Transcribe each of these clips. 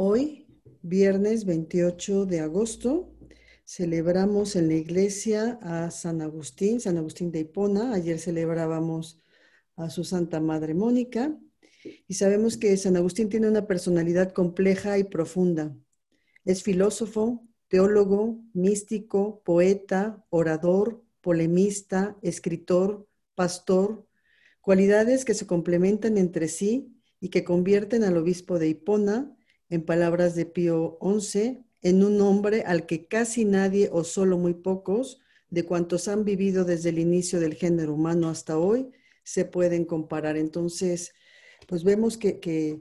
Hoy, viernes 28 de agosto, celebramos en la iglesia a San Agustín, San Agustín de Hipona. Ayer celebrábamos a su Santa Madre Mónica y sabemos que San Agustín tiene una personalidad compleja y profunda. Es filósofo, teólogo, místico, poeta, orador, polemista, escritor, pastor, cualidades que se complementan entre sí y que convierten al obispo de Hipona, en palabras de Pío XI, en un hombre al que casi nadie o solo muy pocos de cuantos han vivido desde el inicio del género humano hasta hoy se pueden comparar. Entonces, pues vemos que, que,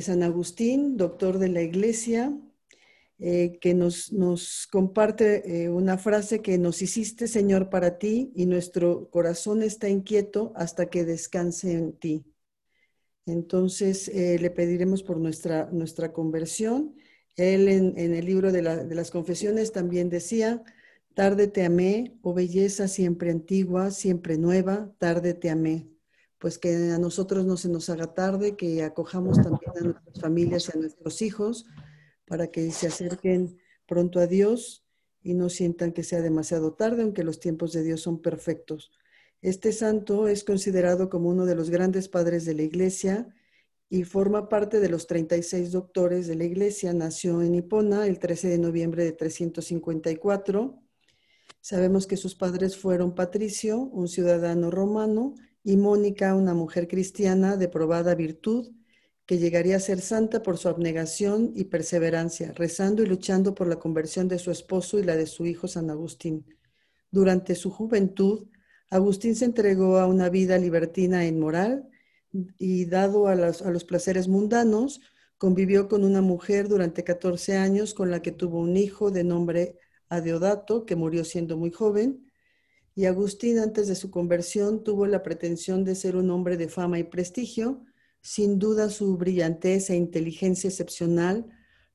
San Agustín, doctor de la iglesia, eh, que nos, nos comparte eh, una frase que nos hiciste, Señor, para ti y nuestro corazón está inquieto hasta que descanse en ti. Entonces, eh, le pediremos por nuestra, nuestra conversión. Él en, el libro de, de, las confesiones también decía, tarde te amé, oh belleza siempre antigua, siempre nueva, tarde te amé pues que a nosotros no se nos haga tarde, que acojamos también a nuestras familias y a nuestros hijos para que se acerquen pronto a Dios y no sientan que sea demasiado tarde, aunque los tiempos de Dios son perfectos. Este santo es considerado como uno de los grandes padres de la iglesia y forma parte de los 36 doctores de la iglesia. Nació en Hipona el 13 de noviembre de 354. Sabemos que sus padres fueron Patricio, un ciudadano romano, y Mónica, una mujer cristiana de probada virtud, que llegaría a ser santa por su abnegación y perseverancia, rezando y luchando por la conversión de su esposo y la de su hijo San Agustín. Durante su juventud, Agustín se entregó a una vida libertina e inmoral y dado a, a los placeres mundanos, convivió con una mujer durante 14 años con la que tuvo un hijo de nombre Adeodato, que murió siendo muy joven, y Agustín antes de su conversión tuvo la pretensión de ser un hombre de fama y prestigio. Sin duda su brillantez e inteligencia excepcional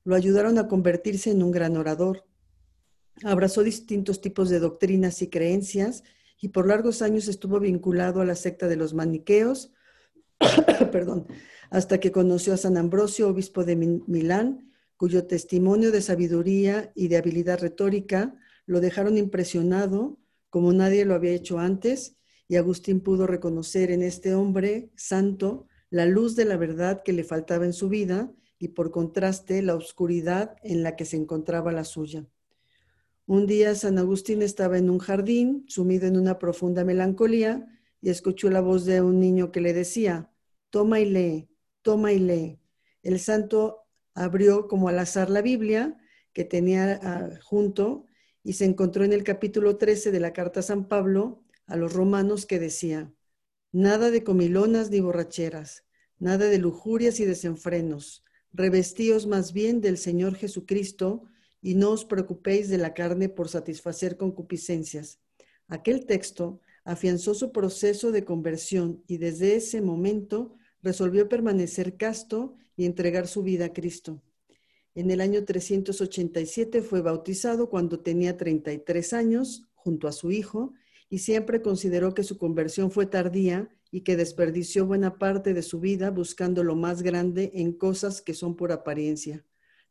lo ayudaron a convertirse en un gran orador. Abrazó distintos tipos de doctrinas y creencias y por largos años estuvo vinculado a la secta de los maniqueos, perdón, hasta que conoció a San Ambrosio, obispo de Milán, cuyo testimonio de sabiduría y de habilidad retórica lo dejaron impresionado como nadie lo había hecho antes, y Agustín pudo reconocer en este hombre santo la luz de la verdad que le faltaba en su vida y por contraste la oscuridad en la que se encontraba la suya. Un día San Agustín estaba en un jardín, sumido en una profunda melancolía, y escuchó la voz de un niño que le decía, toma y lee, toma y lee. El santo abrió como al azar la Biblia que tenía ah, junto y se encontró en el capítulo 13 de la carta a San Pablo a los romanos que decía, nada de comilonas ni borracheras, nada de lujurias y desenfrenos, revestíos más bien del Señor Jesucristo y no os preocupéis de la carne por satisfacer concupiscencias. Aquel texto afianzó su proceso de conversión y desde ese momento resolvió permanecer casto y entregar su vida a Cristo. En el año 387 fue bautizado cuando tenía 33 años junto a su hijo y siempre consideró que su conversión fue tardía y que desperdició buena parte de su vida buscando lo más grande en cosas que son por apariencia.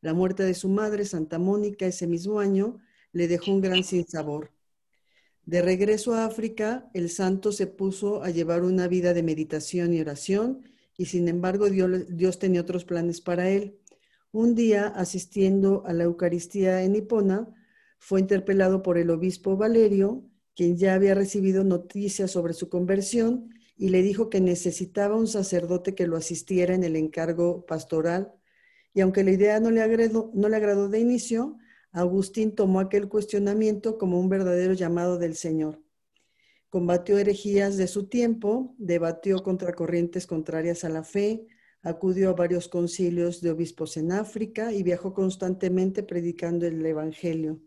La muerte de su madre, Santa Mónica, ese mismo año, le dejó un gran sinsabor. De regreso a África, el santo se puso a llevar una vida de meditación y oración, y sin embargo Dios, Dios tenía otros planes para él. Un día, asistiendo a la Eucaristía en Hipona, fue interpelado por el obispo Valerio, quien ya había recibido noticias sobre su conversión y le dijo que necesitaba un sacerdote que lo asistiera en el encargo pastoral. Y aunque la idea no le, agradó, de inicio, Agustín tomó aquel cuestionamiento como un verdadero llamado del Señor. Combatió herejías de su tiempo, debatió contra corrientes contrarias a la fe, Acudió a varios concilios de obispos en África y viajó constantemente predicando el Evangelio.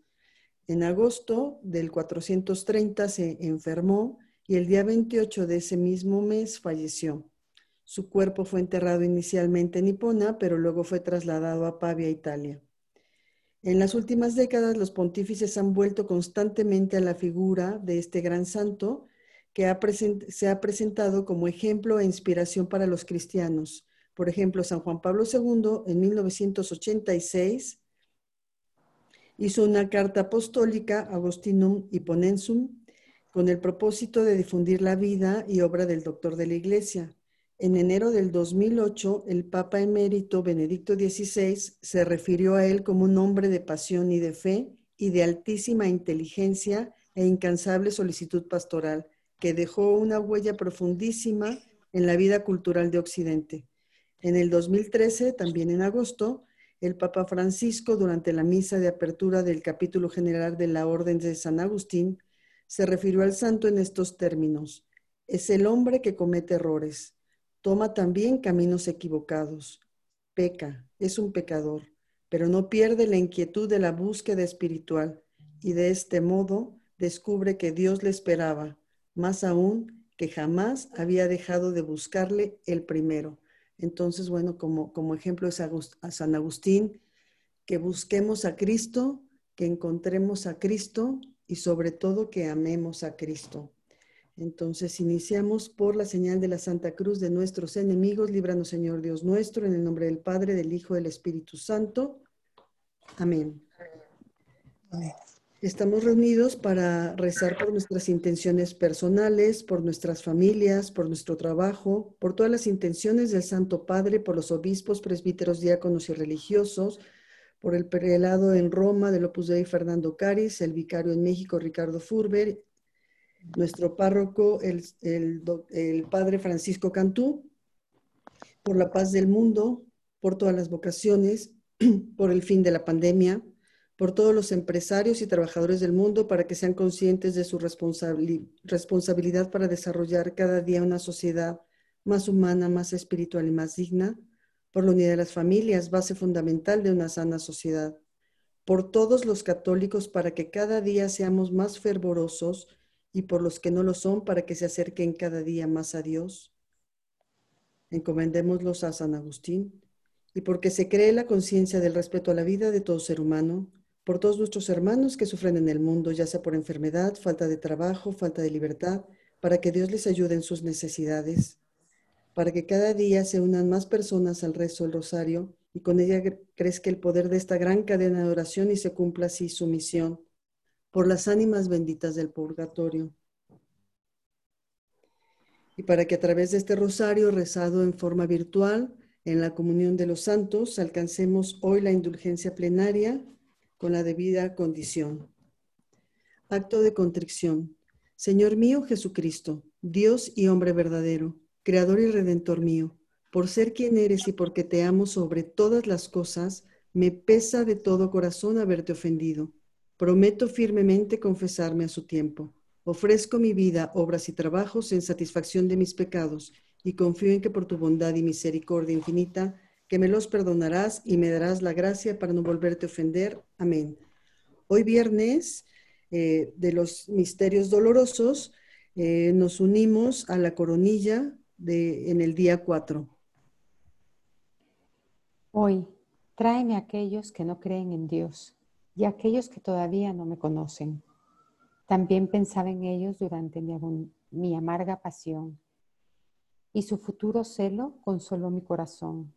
En agosto del 430 se enfermó y el día 28 de ese mismo mes falleció. Su cuerpo fue enterrado inicialmente en Hipona, pero luego fue trasladado a Pavia, Italia. En las últimas décadas, los pontífices han vuelto constantemente a la figura de este gran santo que se ha presentado como ejemplo e inspiración para los cristianos Por ejemplo, San Juan Pablo II en 1986 hizo una carta apostólica, Agostinum Ponensum, con el propósito de difundir la vida y obra del doctor de la Iglesia. En enero del 2008, el Papa emérito Benedicto XVI se refirió a él como un hombre de pasión y de fe y de altísima inteligencia e incansable solicitud pastoral, que dejó una huella profundísima en la vida cultural de Occidente. En el 2013, también en agosto, el Papa Francisco, durante la misa de apertura del capítulo general de la Orden de San Agustín, se refirió al santo en estos términos. Es el hombre que comete errores, toma también caminos equivocados, peca, es un pecador, pero no pierde la inquietud de la búsqueda espiritual y de este modo descubre que Dios le esperaba, más aún que jamás había dejado de buscarle el primero. Entonces, bueno, como, como ejemplo es a San Agustín, que busquemos a Cristo, que encontremos a Cristo y sobre todo que amemos a Cristo. Entonces iniciamos por la señal de la Santa Cruz de nuestros enemigos. Líbranos, Señor Dios nuestro, en el nombre del Padre, del Hijo, del Espíritu Santo. Amén. Estamos reunidos para rezar por nuestras intenciones personales, por nuestras familias, por nuestro trabajo, por todas las intenciones del Santo Padre, por los obispos, presbíteros, diáconos y religiosos, por el prelado en Roma del Opus Dei Fernando Caris, el vicario en México Ricardo Furber, nuestro párroco el, el padre Francisco Cantú, por la paz del mundo, por todas las vocaciones, por el fin de la pandemia, por todos los empresarios y trabajadores del mundo para que sean conscientes de su responsabilidad para desarrollar cada día una sociedad más humana, más espiritual y más digna, por la unidad de las familias, base fundamental de una sana sociedad, por todos los católicos para que cada día seamos más fervorosos y por los que no lo son para que se acerquen cada día más a Dios. Encomendémoslos a San Agustín y porque se cree la conciencia del respeto a la vida de todo ser humano, por todos nuestros hermanos que sufren en el mundo, ya sea por enfermedad, falta de trabajo, falta de libertad, para que Dios les ayude en sus necesidades para que cada día se unan más personas al rezo del rosario y con ella crezca el poder de esta gran cadena de oración y se cumpla así su misión por las ánimas benditas del purgatorio. Y para que a través de este rosario rezado en forma virtual en la comunión de los santos alcancemos hoy la indulgencia plenaria con la debida condición. Acto de contrición. Señor mío Jesucristo, Dios y hombre verdadero Creador y Redentor mío, por ser quien eres y porque te amo sobre todas las cosas, me pesa de todo corazón haberte ofendido. Prometo firmemente confesarme a su tiempo. Ofrezco mi vida, obras y trabajos en satisfacción de mis pecados y confío en que por tu bondad y misericordia infinita, que me los perdonarás y me darás la gracia para no volverte a ofender. Amén. Hoy viernes eh, de los misterios dolorosos, eh, nos unimos a la coronilla en el día 4. Hoy, tráeme a aquellos que no creen en Dios y aquellos que todavía no me conocen. También pensaba en ellos durante mi, mi amarga pasión y su futuro celo consoló mi corazón.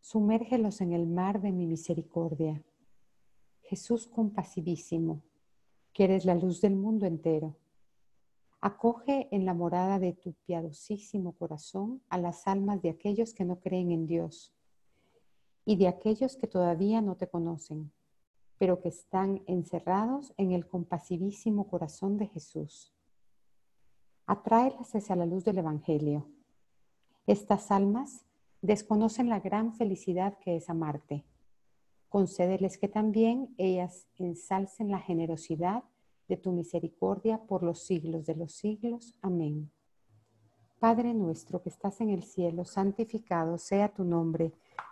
Sumérgelos en el mar de mi misericordia. Jesús compasivísimo, que eres la luz del mundo entero Acoge en la morada de tu piadosísimo corazón a las almas de aquellos que no creen en Dios y de aquellos que todavía no te conocen, pero que están encerrados en el compasivísimo corazón de Jesús. Atráelas hacia la luz del Evangelio. Estas almas desconocen la gran felicidad que es amarte. Concédeles que también ellas ensalcen la generosidad de tu misericordia por los siglos de los siglos. Amén. Padre nuestro que estás en el cielo, santificado sea tu nombre.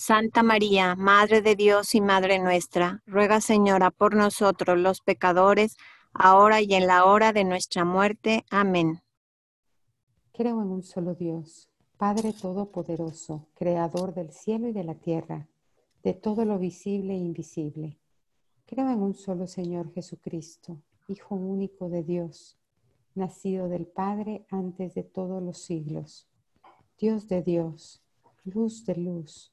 Santa María, Madre de Dios y Madre nuestra, ruega Señora por nosotros los pecadores, ahora y en la hora de nuestra muerte. Amén. Creo en un solo Dios, Padre Todopoderoso, Creador del cielo y de la tierra, de todo lo visible e invisible. Creo en un solo Señor Jesucristo, Hijo único de Dios, nacido del Padre antes de todos los siglos, Dios de Dios, luz de luz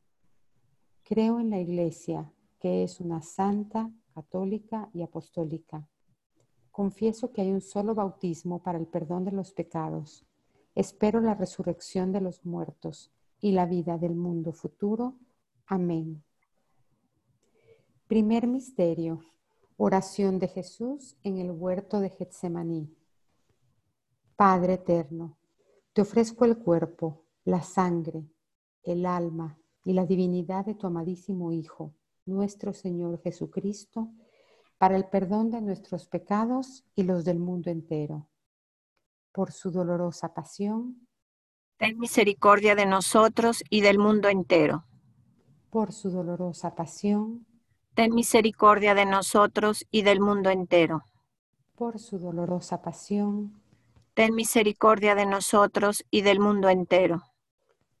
Creo en la Iglesia, que es una santa, católica y apostólica. Confieso que hay un solo bautismo para el perdón de los pecados. Espero la resurrección de los muertos y la vida del mundo futuro. Amén. Primer misterio. Oración de Jesús en el huerto de Getsemaní. Padre eterno, te ofrezco el cuerpo, la sangre, el alma y la divinidad de tu amadísimo Hijo, nuestro Señor Jesucristo, para el perdón de nuestros pecados y los del mundo entero. Por su dolorosa pasión, ten misericordia de nosotros y del mundo entero. Por su dolorosa pasión, ten misericordia de nosotros y del mundo entero. Por su dolorosa pasión, ten misericordia de nosotros y del mundo entero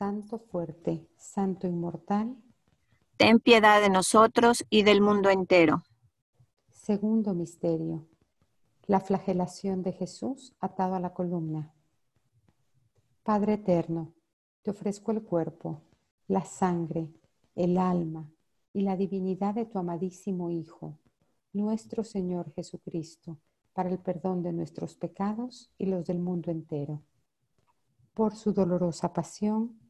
Santo fuerte, Santo inmortal, ten piedad de nosotros y del mundo entero. Segundo misterio, la flagelación de Jesús atado a la columna. Padre eterno, te ofrezco el cuerpo, la sangre, el alma y la divinidad de tu amadísimo Hijo, nuestro Señor Jesucristo, para el perdón de nuestros pecados y los del mundo entero. Por su dolorosa pasión,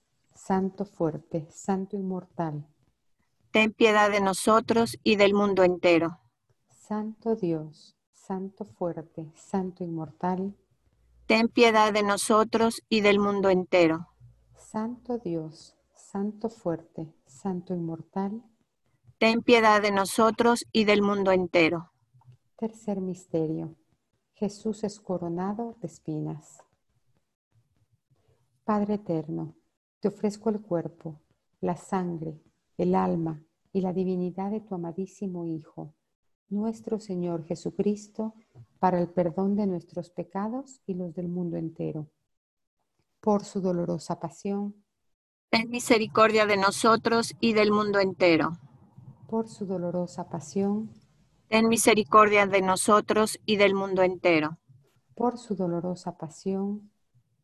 Santo fuerte, Santo inmortal. ten piedad de nosotros y del mundo entero. Santo Dios, Santo fuerte, Santo inmortal, ten piedad de nosotros y del mundo entero. Santo Dios, Santo fuerte, Santo inmortal, ten piedad de nosotros y del mundo entero. Tercer misterio. Jesús es coronado de espinas. Padre eterno, te ofrezco el cuerpo, la sangre, el alma y la divinidad de tu amadísimo Hijo, nuestro Señor Jesucristo, para el perdón de nuestros pecados y los del mundo entero. Por su dolorosa pasión, ten misericordia de nosotros y del mundo entero. Por su dolorosa pasión, ten misericordia de nosotros y del mundo entero. Por su dolorosa pasión,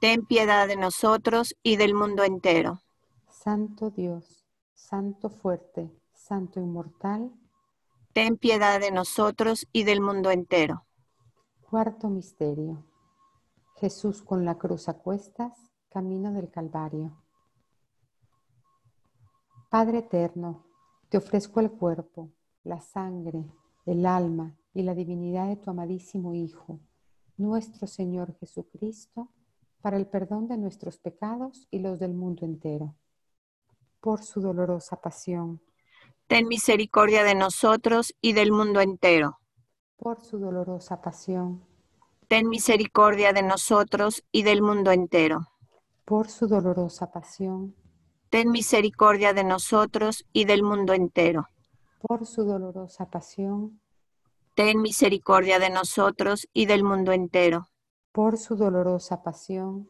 ten piedad de nosotros y del mundo entero. Santo Dios, Santo fuerte, Santo inmortal, ten piedad de nosotros y del mundo entero. Cuarto misterio. Jesús con la cruz a cuestas, camino del Calvario. Padre eterno, te ofrezco el cuerpo, la sangre, el alma y la divinidad de tu amadísimo Hijo, nuestro Señor Jesucristo, para el perdón de nuestros pecados y los del mundo entero. Por su dolorosa pasión. Ten misericordia de nosotros y del mundo entero. Por su dolorosa pasión. Ten misericordia de nosotros y del mundo entero. Por su dolorosa pasión. Ten misericordia de nosotros y del mundo entero. Por su dolorosa pasión. Ten misericordia de nosotros y del mundo entero por su dolorosa pasión.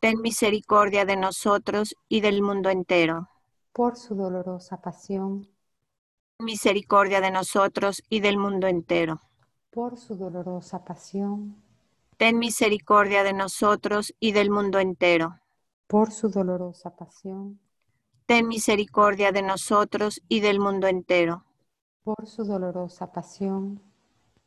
Ten misericordia de nosotros y del mundo entero. Por su dolorosa pasión. Misericordia de nosotros y del mundo entero. Por su dolorosa pasión. Ten misericordia de nosotros y del mundo entero. Por su dolorosa pasión. Ten misericordia de nosotros y del mundo entero. Por su dolorosa pasión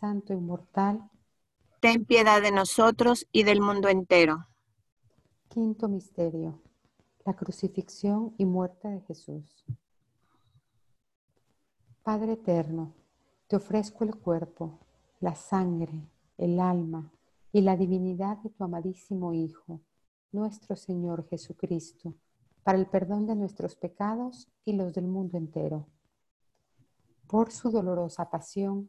Santo inmortal, ten piedad de nosotros y del mundo entero. Quinto misterio, la crucifixión y muerte de Jesús. Padre eterno, te ofrezco el cuerpo, la sangre, el alma y la divinidad de tu amadísimo Hijo, nuestro Señor Jesucristo, para el perdón de nuestros pecados y los del mundo entero. Por su dolorosa pasión,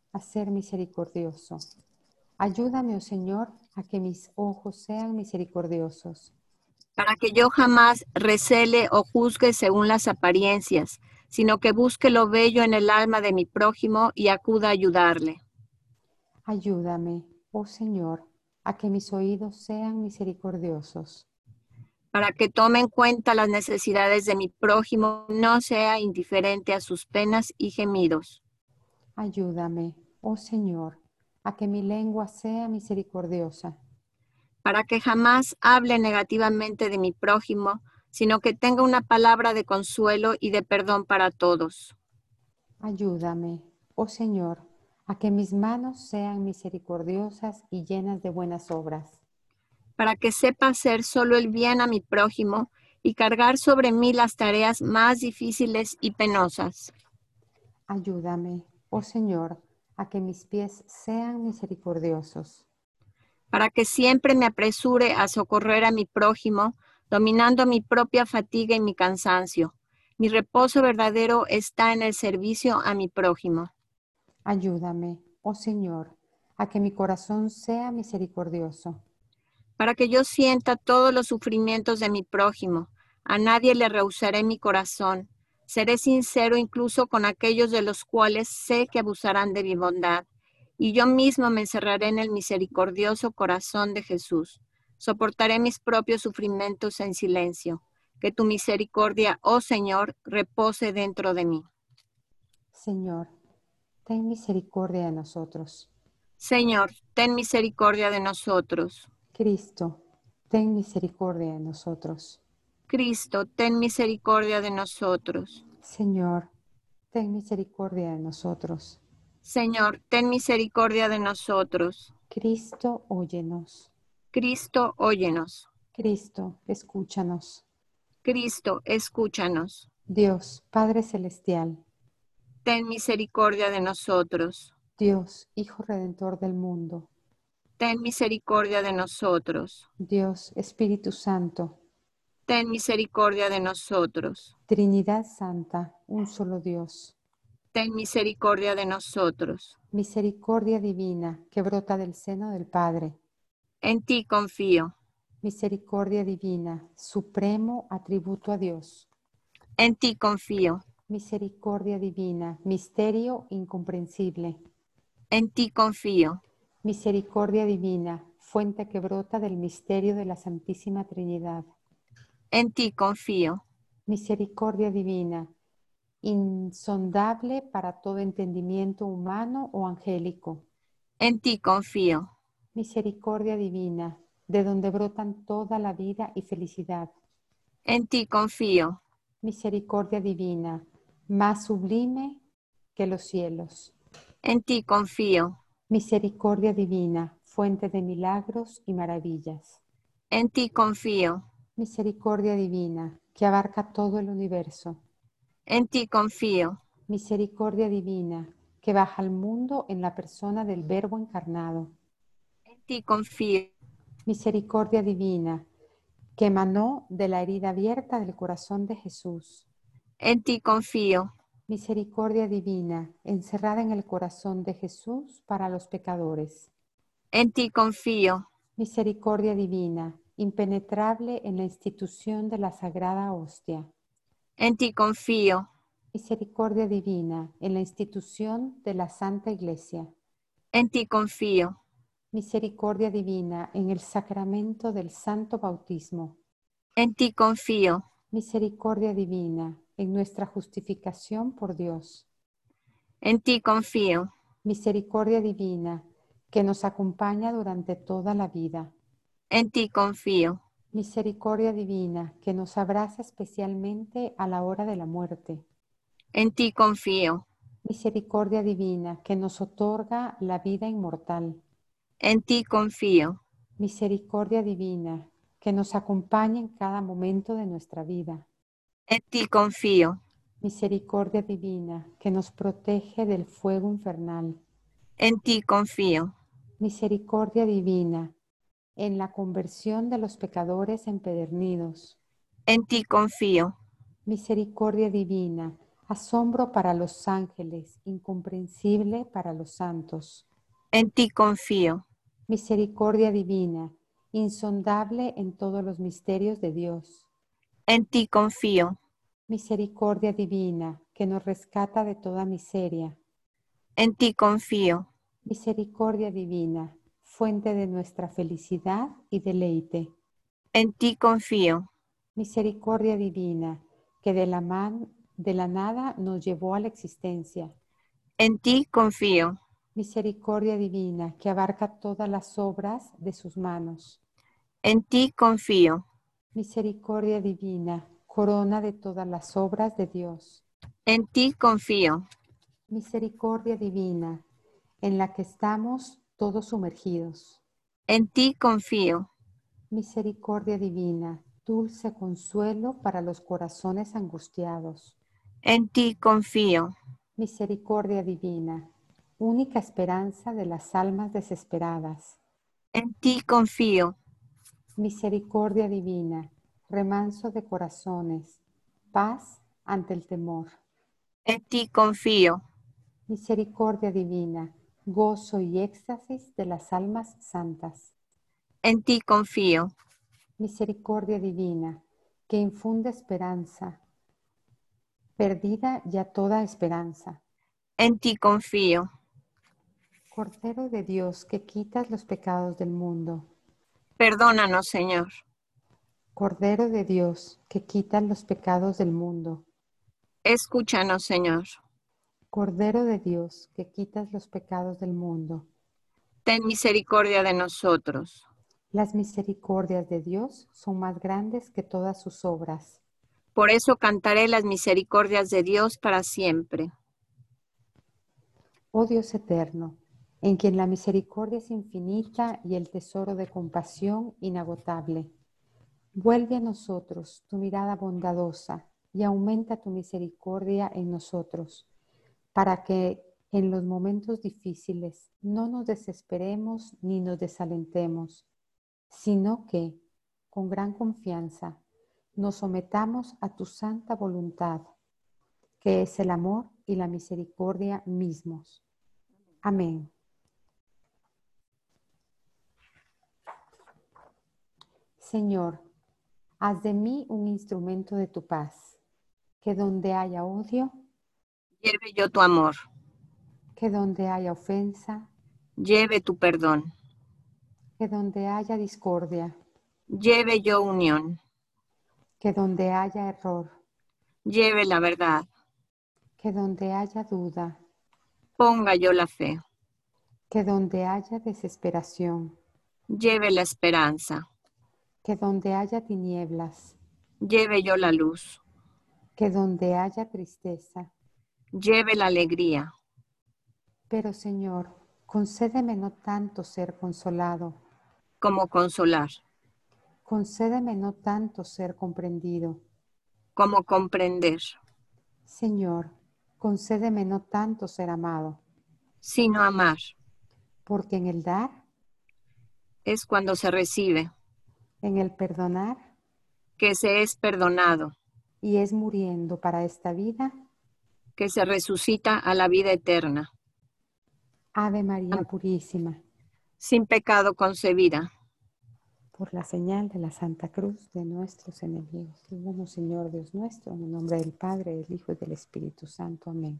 a ser misericordioso. Ayúdame, oh Señor, a que mis ojos sean misericordiosos. Para que yo jamás recele o juzgue según las apariencias, sino que busque lo bello en el alma de mi prójimo y acuda a ayudarle. Ayúdame, oh Señor, a que mis oídos sean misericordiosos. Para que tome en cuenta las necesidades de mi prójimo, no sea indiferente a sus penas y gemidos. Ayúdame, oh Señor, a que mi lengua sea misericordiosa. para que jamás hable negativamente de mi prójimo, sino que tenga una palabra de consuelo y de perdón para todos. Ayúdame, oh Señor, a que mis manos sean misericordiosas y llenas de buenas obras. para que sepa hacer solo el bien a mi prójimo y cargar sobre mí las tareas más difíciles y penosas. Ayúdame, oh Señor, a que mis pies sean misericordiosos. para que siempre me apresure a socorrer a mi prójimo, dominando mi propia fatiga y mi cansancio. Mi reposo verdadero está en el servicio a mi prójimo. Ayúdame, oh Señor, a que mi corazón sea misericordioso. para que yo sienta todos los sufrimientos de mi prójimo. A nadie le rehusaré mi corazón. Seré sincero incluso con aquellos de los cuales sé que abusarán de mi bondad. Y yo mismo me encerraré en el misericordioso corazón de Jesús. Soportaré mis propios sufrimientos en silencio. Que tu misericordia, oh Señor, repose dentro de mí. Señor, ten misericordia de nosotros. Señor, ten misericordia de nosotros. Cristo, ten misericordia de nosotros. Cristo, ten misericordia de nosotros. Señor, ten misericordia de nosotros. Señor, ten misericordia de nosotros. Cristo, óyenos. Cristo, óyenos. Cristo, escúchanos. Cristo, escúchanos. Dios, Padre Celestial, Ten misericordia de nosotros. Dios, Hijo Redentor del mundo, Ten misericordia de nosotros. Dios, Espíritu Santo, Ten misericordia de nosotros. Trinidad Santa, un solo Dios, Ten misericordia de nosotros. misericordia divina que brota del seno del Padre, En ti confío. misericordia divina, supremo atributo a Dios, En ti confío. misericordia divina, misterio incomprensible, En ti confío. misericordia divina, fuente que brota del misterio de la Santísima Trinidad, En ti confío. misericordia divina, insondable para todo entendimiento humano o angélico, En ti confío. misericordia divina, de donde brotan toda la vida y felicidad, En ti confío. misericordia divina, más sublime que los cielos, En ti confío. misericordia divina, fuente de milagros y maravillas, En ti confío. Misericordia divina, que abarca todo el universo, En ti confío. misericordia divina, que baja al mundo en la persona del Verbo encarnado, En ti confío. misericordia divina, que emanó de la herida abierta del corazón de Jesús, En ti confío. misericordia divina, encerrada en el corazón de Jesús para los pecadores, En ti confío. misericordia divina, impenetrable en la institución de la sagrada hostia, En ti confío. misericordia divina en la institución de la Santa Iglesia, En ti confío. misericordia divina en el sacramento del Santo Bautismo, En ti confío. misericordia divina en nuestra justificación por Dios, En ti confío. Misericordia divina, que nos acompaña durante toda la vida. En ti confío. Misericordia divina, que nos abraza especialmente a la hora de la muerte. En ti confío. Misericordia divina, que nos otorga la vida inmortal. En ti confío. Misericordia divina, que nos acompaña en cada momento de nuestra vida. En ti confío. Misericordia divina, que nos protege del fuego infernal. En ti confío. Misericordia divina, en la conversión de los pecadores empedernidos. En ti confío. Misericordia divina, asombro para los ángeles, incomprensible para los santos. En ti confío. Misericordia divina, insondable en todos los misterios de Dios. En ti confío. Misericordia divina, que nos rescata de toda miseria. En ti confío. Misericordia divina, fuente de nuestra felicidad y deleite. En ti confío. Misericordia divina, que de la, man, de la nada nos llevó a la existencia. En ti confío. Misericordia divina, que abarca todas las obras de sus manos. En ti confío. Misericordia divina, corona de todas las obras de Dios. En ti confío. Misericordia divina, en la que estamos todos sumergidos. En ti confío. Misericordia divina, dulce consuelo para los corazones angustiados. En ti confío. Misericordia divina, única esperanza de las almas desesperadas. En ti confío. Misericordia divina, remanso de corazones, paz ante el temor. En ti confío. Misericordia divina, gozo y éxtasis de las almas santas. En ti confío. Misericordia divina, que infunde esperanza, perdida ya toda esperanza. En ti confío. Cordero de Dios, que quitas los pecados del mundo. Perdónanos, Señor. Cordero de Dios, que quitas los pecados del mundo. Escúchanos, Señor. Cordero de Dios, que quitas los pecados del mundo. Ten misericordia de nosotros. Las misericordias de Dios son más grandes que todas sus obras. Por eso cantaré las misericordias de Dios para siempre. Oh Dios eterno, en quien la misericordia es infinita y el tesoro de compasión inagotable. Vuelve a nosotros tu mirada bondadosa y aumenta tu misericordia en nosotros, para que en los momentos difíciles no nos desesperemos ni nos desalentemos, sino que, con gran confianza, nos sometamos a tu santa voluntad, que es el amor y la misericordia mismos. Amén. Señor, haz de mí un instrumento de tu paz, que donde haya odio, Lleve yo tu amor. que donde haya ofensa, Lleve tu perdón. que donde haya discordia, Lleve yo unión. que donde haya error, Lleve la verdad. que donde haya duda, Ponga yo la fe. que donde haya desesperación, Lleve la esperanza. que donde haya tinieblas, Lleve yo la luz. que donde haya tristeza. Lleve la alegría. Pero Señor, concédeme no tanto ser consolado, Como consolar. concédeme no tanto ser comprendido. Como comprender. Señor, concédeme no tanto ser amado, Sino amar. porque en el dar, Es cuando se recibe. en el perdonar Que se es perdonado. y es muriendo para esta vida, Que se resucita a la vida eterna. Ave María. Purísima, Sin pecado concebida. por la señal de la Santa Cruz de nuestros enemigos. Líbranos, Señor Dios nuestro, en el nombre del Padre, del Hijo y del Espíritu Santo. Amén.